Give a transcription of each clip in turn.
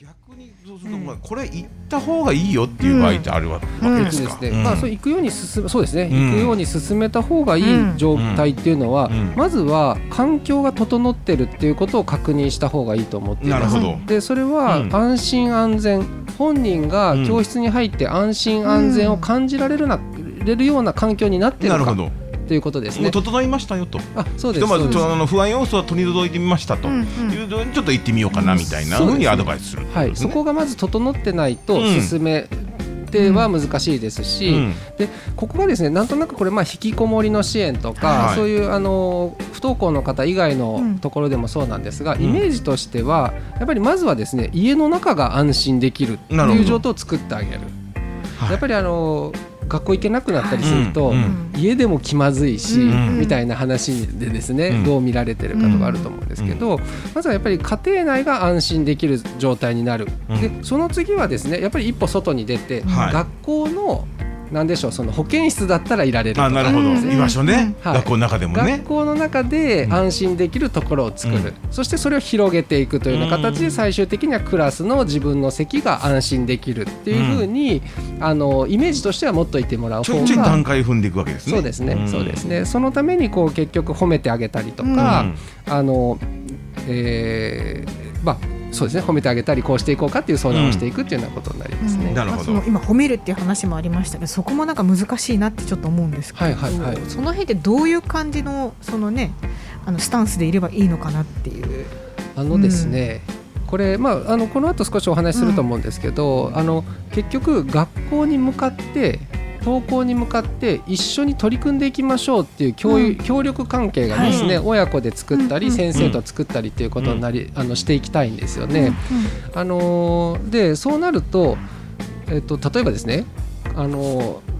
逆にそうすると、まあこれ行った方がいいよっていう場合ってあるわうんけですか？ですね、まあそう行くように進めそうですね、うん。行くように進めた方がいい状態っていうのは、うん。まずは環境が整ってるっていうことを確認した方がいいと思っています。なるほど。でそれはうん。安心安全、本人が教室に入って安心安全を感じられるな、れるような環境になってるか。なるほど。ということですね。もう整いましたよと。あそうでひとまずあの不安要素は取り除いてみましたと。うんいうのにちょっと行ってみようかなみたいなふうにアドバイスする。はい、そこがまず整ってないとうん。進めては難しいですし、うん。でここがですねなんとなくこれまあ引きこもりの支援とか、はい。そういうあの不登校の方以外のうん。ところでもそうなんですが、ん。イメージとしてはやっぱりまずはですね家の中が安心できるってなるほど。いう状態を作ってあげる。はい。やっぱりあの学校行けなくなったりすると、うんうん。家でも気まずいし、うんみたいな話でですね、うん。どう見られてるかとかあると思うんですけど、まずはやっぱり家庭内が安心できる状態になる、うん。でその次はですねやっぱり一歩外に出て、はい。学校のなんでしょうその保健室だったらいられるとか。あなるほど、うん居場所ね、はい。学校の中でもね。学校の中でうん。安心できるところを作る、うん。そしてそれを広げていくというような形で最終的にはクラスの自分の席が安心できるっていうふうに、あのイメージとしては持っといてもらう方ちょいちょいが段階踏んでいくわけですね。そうですね、ん。そうですね。そのためにこう結局褒めてあげたりとか、あのえーまあそうですね。褒めてあげたりこうしていこうかっていう相談をしていくっていうようなことになりますね。なるほど。まあその今褒めるっていう話もありましたけどそこもなんか難しいなってちょっと思うんですけど、はいはいはい。その辺でどういう感じのそのねあのスタンスでいればいいのかなっていう。あのですね、これ、まあ、あのこの後少しお話しすると思うんですけど、あの結局学校に向かって登校に向かって一緒に取り組んでいきましょうっていう協,、うん。協力関係がですね、は親子で作ったり、先生と作ったりっていうことになり、あのしていきたいんですよね。うん。あのーでそうなると,、えっと例えばですね、あのー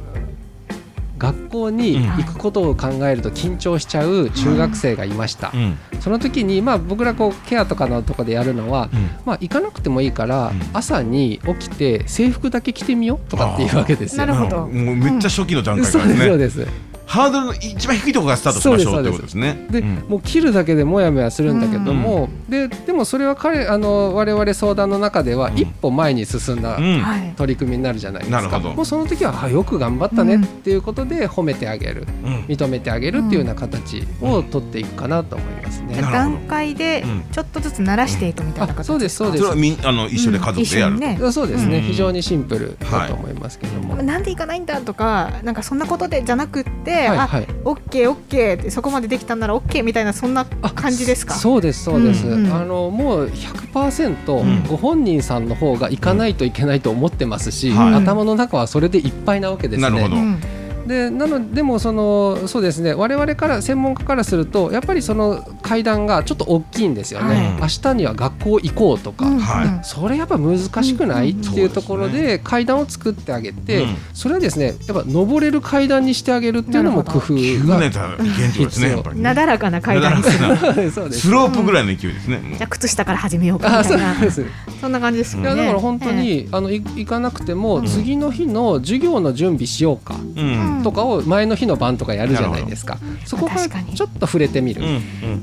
学校に行くことを考えると緊張しちゃう中学生がいました、うん。その時に、まあ、僕らこうケアとかのとこでやるのは、うん。まあ、行かなくてもいいから、うん。朝に起きて制服だけ着てみようとかっていうわけですよ。なるほど。もうめっちゃ初期の段階かそうですそうらねですハードルの一番低いところからスタートしましょうってことですね。で、うん。もう切るだけでもやもやするんだけども、ででもそれは彼あの我々相談の中ではうん。一歩前に進んだうん。はい。取り組みになるじゃないですか、なるほど。もうその時はあよく頑張ったねうんっていうことで褒めてあげるうん。認めてあげるっていうような形を取っていくかなと思いますね。段階でうん。ちょっとずつ慣らしていくみたいなあ形そうですそうです。それはみんあの一緒で家族でやるね。そうですね、うん。非常にシンプルだと思いますけども。なんで行かないんだとかなんかそんなことでじゃなくって、あはいはい。オッケーオッケーってそこまでできたんならオッケーみたいなそんな感じですか？そうですそうです、うんうん。あのもう100%、うん。ご本人さんの方が行かないといけないと思ってますし、はい。頭の中はそれでいっぱいなわけですね。なるほど。うん。でなのでもそのそうですね。我々から専門家からするとやっぱりその階段がちょっと大きいんですよね、はい。明日には学校行こうとか、うんはい。それやっぱ難しくない、うんっていうところでで階段を作ってあげて、うん。それはですねやっぱ登れる階段にしてあげるっていうのも工夫急がね。た現状ですねやっぱりね。なだらかな階段にするスロープぐらいの勢いですねじゃあ靴下から始めようかみたいな。そんな感じですよね。いやだから本当に、あのい行かなくても、次の日の授業の準備しようかうん。とかを前の日の晩とかやるじゃないですか、そこからちょっと触れてみる、うん。う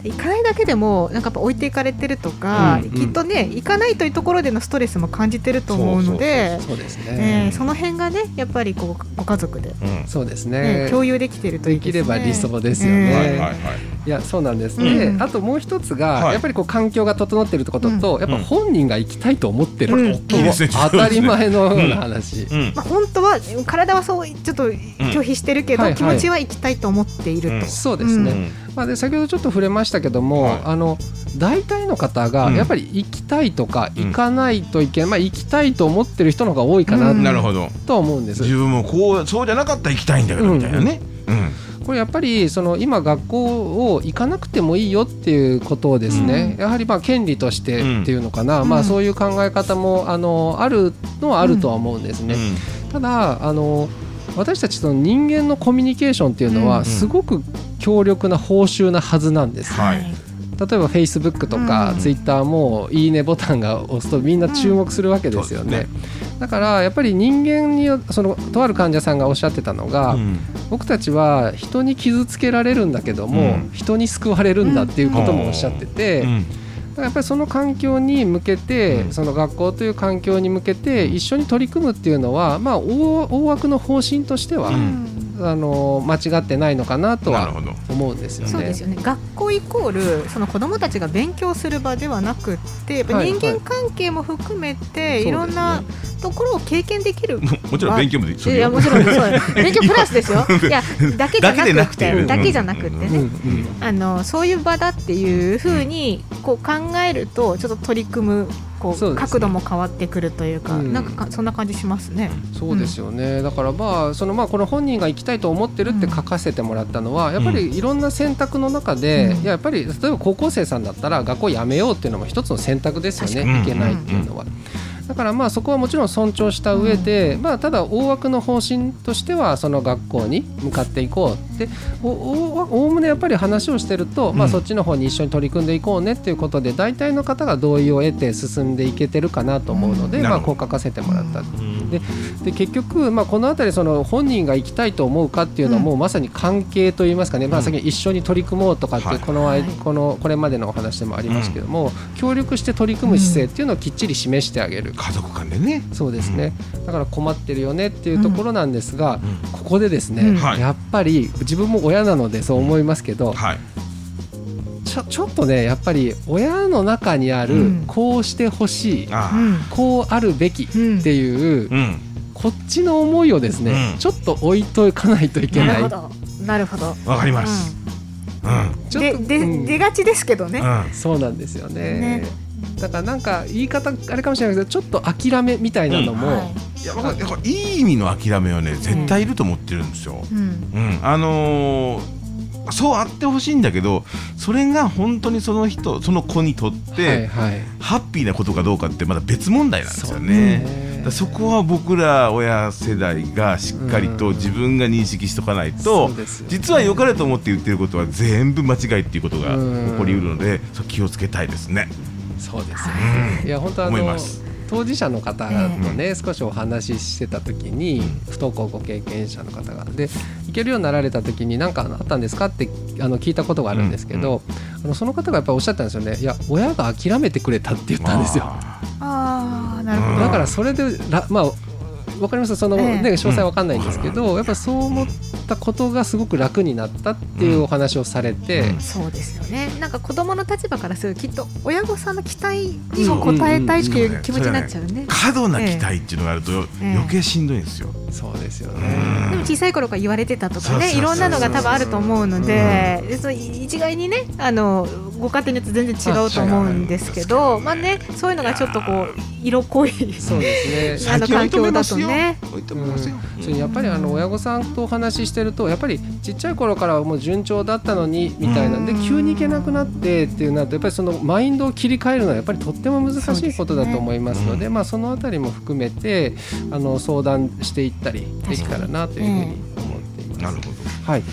ん行かないだけでもなんかやっぱ置いていかれてるとか、うんきっとね行かないというところでのストレスも感じてると思うのでそうですえね、ーその辺がねやっぱりこうご家族で、うん。そうですね。ね共有できてるといいですね。できれば理想ですよね、えーはいはいはい。いやそうなんですね、うん。あともう一つが、はい。やっぱりこう環境が整ってるってことと、やっぱ本人が行きたいと思ってる、うん。当たり前のような話、うん。まあ、本当は体はそうちょっと拒否してるけど、はいはい。気持ちは行きたいと思っていると、うん。そうですね、うんまあ、で先ほどちょっと触れましたけども、はいあの大体の方がうん。やっぱり行きたいとかうん。行かないといけない、まあ、行きたいと思ってる人の方が多いかなうん。なるほど。とは思うんです。自分もこうそうじゃなかったら行きたいんだけどうんみたいなね。うんこれやっぱりその今学校を行かなくてもいいよっていうことをですね、やはりまあ権利としてっていうのかな、うん。まあ、そういう考え方もあのあるのはあるとは思うんですね。ただあの私たちその人間のコミュニケーションっていうのうん。はすごく強力な報酬なはずなんです。はい。例えば Facebook とかうん。Twitter もいいねボタンが押すとみんな注目するわけですよね。だからやっぱり人間によそのとある患者さんがおっしゃってたのが、うん。僕たちは人に傷つけられるんだけども、うん。人に救われるんだっていうこともおっしゃってて、うん。らやっぱりその環境に向けて、うん。その学校という環境に向けて一緒に取り組むっていうのは、まあ、大大枠の方針としては、うんあの間違ってないのかなとは思うんですよね。そうですよね。学校イコールその子どもたちが勉強する場ではなくってやっぱはい。人間関係も含めて、い。い、ろんなところを経験できる。ももちろん勉強もできいやもちろんそう。勉強プラスですよ。いやだけじゃなくてだけじゃなくてね、うんうん。あのそういう場だっていうふうにこう考えるとちょっと取り組むこう角度も変わってくるというか、うん。なんかかそんな感じしますね。そうですよね、だからまあそのまあこの本人が行きたいと思ってるって書かせてもらったのは、やっぱりいろんな選択の中で、うん。いややっぱり例えば高校生さんだったら学校辞めようっていうのも一つの選択ですよね。いけないっていうのは。だからまあそこはもちろん尊重した上で、まあ、ただ大枠の方針としてはその学校に向かっていこうっておおおおむねやっぱり話をしてると、まあ、うんそっちの方に一緒に取り組んでいこうねっていうことで大体の方が同意を得て進んでいけてるかなと思うので、まあ、こう書かせてもらった。うんでで結局、まあ、この辺りその本人が行きたいと思うかっていうのはうん。もうまさに関係といいますかね、まあ、先に一緒に取り組もうとかってこの,、はい。このこれまでのお話でもありますけども、協力して取り組む姿勢っていうのをきっちり示してあげる。家族間でね。そうですね、だから困ってるよねっていうところなん。ですが、うんここでですね、やっぱり自分も親なのでそう思いますけど、はいちょちょっとねやっぱり親の中にある、うん。こうしてほしいあうんこうあるべきっていう、あうん。こっちの思いをですね、うん。ちょっと置いとかないといけない。なるほど。なるほど。わかります。うん。ちょっとで出がちですけどね。うん。そうなんですよね。ね。だからなんか言い方あれかもしれないけどちょっと諦めみたいなのも、はい。いやいい意味の諦めはね絶対いると思ってるんですよ。うん。うん、あのーそうあってほしいんだけどそれが本当にその人その子にとって、はいはい。ハッピーなことかどうかってまだ別問題なんですよね。そこは僕ら親世代がしっかりとうん。自分が認識しとかないとね。実は良かれと思って言ってることは全部間違いっていうことがうん。起こりうるのでそう気をつけたいですね。そうですね。いや本当あ当事者の方とね、少しお話ししてた時に不登校ご経験者の方が。で行けるようになられた時に何かあったんですかってあの聞いたことがあるんですけど、あのその方がやっぱりおっしゃったんですよね。いや親が諦めてくれたって言ったんですよ。あ。なるほうんど。だからそれでらまあわかります？その、ねえ。え詳細わかんないんですけど、やっぱそう思ったことがすごく楽になったっていうお話をされて、うん。そうですよね。なんか子供の立場からするときっと親御さんの期待にも応えたいっていう気持ちになっちゃうね。過度な期待っていうのがあるとえ余計しんどいんですよ。そうですようね。ん。でも小さい頃から言われてたとかねいろんなのが多分あると思うのででその一概にねあのご家庭によって全然違うと思うんですけど、はいまあねそういうのがちょっとこう色濃いそうですね。あの環境だとね。置いとめますよ。それやっぱりあの親御さんとお話ししてるとやっぱりちっちゃい頃からはもう順調だったのにみたいな。ん。でうん急に行けなくなってっていうなるとやっぱりそのマインドを切り替えるのはやっぱりとっても難しいことだと思いますのでそうですね。まあそのあたりも含めてあの相談していったりできたらなというふうに思っています。なるほど。はい。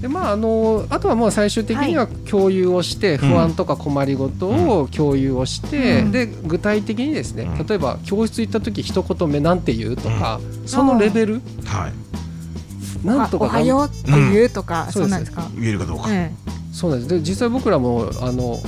でまあ、あのあとはもう最終的には共有をして、不安とか困りごとを共有をして、うん。で具体的にですね、うん。例えば教室行った時一言目なんて言うとか、そのレベルはい。なんとかおはようって言うとか、うんそうなんですか？言えるかどうか。えそうなんですで実際僕らもあの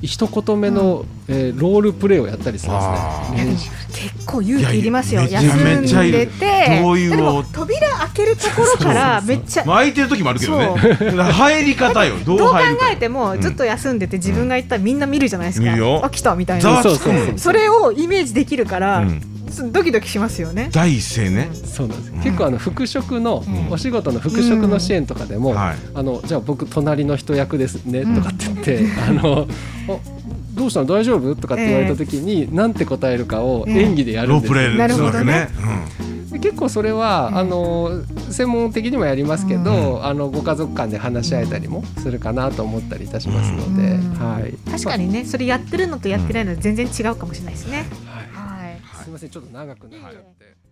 一言目の、えーロールプレイをやったりするんですね。結構勇気いりますよ。いやいや休めっちゃいるんでて、どう扉開けるところからめっちゃまあ空いてる時もあるけどね。入り方よ。どうどう考。えてもずっと休んでて自分が行ったらみんな見るじゃないですか。見るよあ来たみたいな。ざわつくそうそうそうそれをイメージできるから、うんドキドキしますよね。第一声ね。そうなんです、うん。結構あの復職の、うん。お仕事の復職の支援とかでも、はい。あのじゃあ僕隣の人役ですねうん。とかって言って、あのおどうしたの？大丈夫？とかって言われた時に、なんて答えるかを演技でやるんですよ、ロープレイなるほどね。結構それは、うん。あの専門的にもやりますけど、あのご家族間で話し合えたりもするかなと思ったりいたしますので、うん。はい。確かにね、それやってるのとやってないのは全然違うかもしれないですね。ませんちょっと長くなっちゃって。